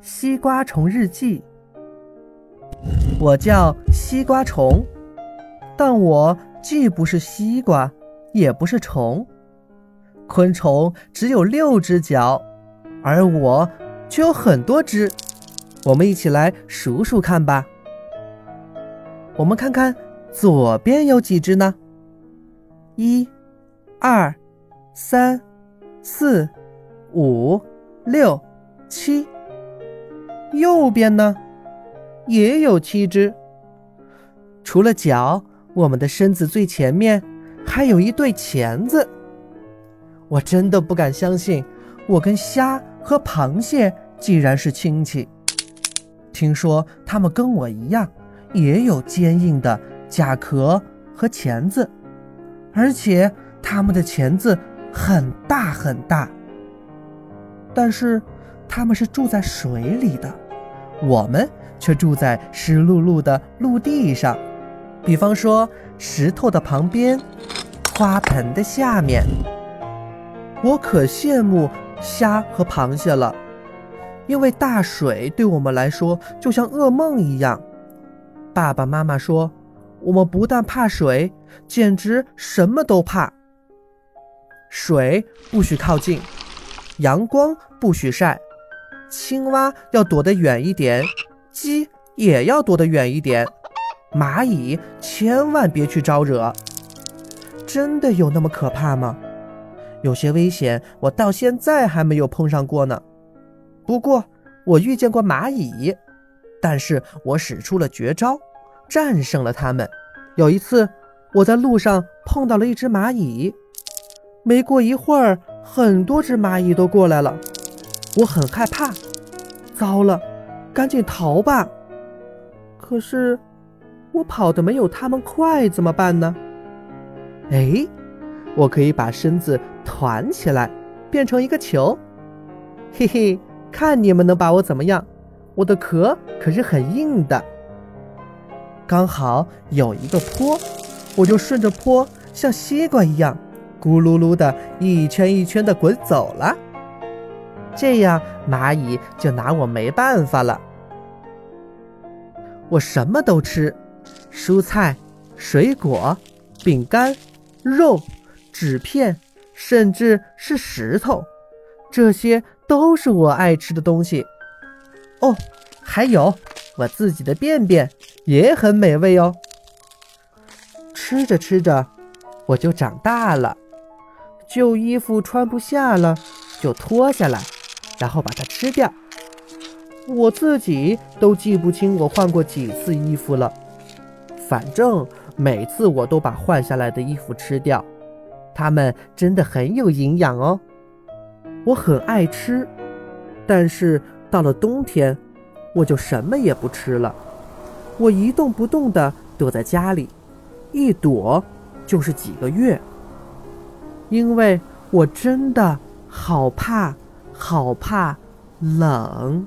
西瓜虫日记》。我叫西瓜虫，但我既不是西瓜，也不是虫。昆虫只有六只脚，而我却有很多只。我们一起来数数看吧。我们看看左边有几只呢？一、二、三、四、五、六、七。右边呢，也有七只。除了脚，我们的身子最前面还有一对钳子。我真的不敢相信，我跟虾和螃蟹竟然是亲戚。听说它们跟我一样，也有坚硬的甲壳和钳子，而且它们的钳子很大很大。但是它们是住在水里的，我们却住在湿漉漉的陆地上，比方说石头的旁边，花盆的下面。我可羡慕虾和螃蟹了，因为大水对我们来说就像噩梦一样。爸爸妈妈说，我们不但怕水，简直什么都怕。水不许靠近，阳光不许晒，青蛙要躲得远一点，鸡也要躲得远一点，蚂蚁千万别去招惹。真的有那么可怕吗？有些危险，我到现在还没有碰上过呢。不过我遇见过蚂蚁，但是我使出了绝招，战胜了它们。有一次，我在路上碰到了一只蚂蚁，没过一会儿，很多只蚂蚁都过来了，我很害怕。糟了，赶紧逃吧！可是我跑得没有他们快，怎么办呢？哎，我可以把身子。团起来，变成一个球，嘿嘿，看你们能把我怎么样？我的壳可是很硬的。刚好有一个坡，我就顺着坡，像西瓜一样，咕噜噜的一圈一圈的滚走了。这样蚂蚁就拿我没办法了。我什么都吃，蔬菜、水果、饼干、肉、纸片。甚至是石头，这些都是我爱吃的东西。哦，还有我自己的便便也很美味哦。吃着吃着，我就长大了。旧衣服穿不下了，就脱下来，然后把它吃掉。我自己都记不清我换过几次衣服了，反正每次我都把换下来的衣服吃掉。它们真的很有营养哦，我很爱吃，但是到了冬天，我就什么也不吃了，我一动不动地躲在家里，一躲就是几个月，因为我真的好怕，好怕冷。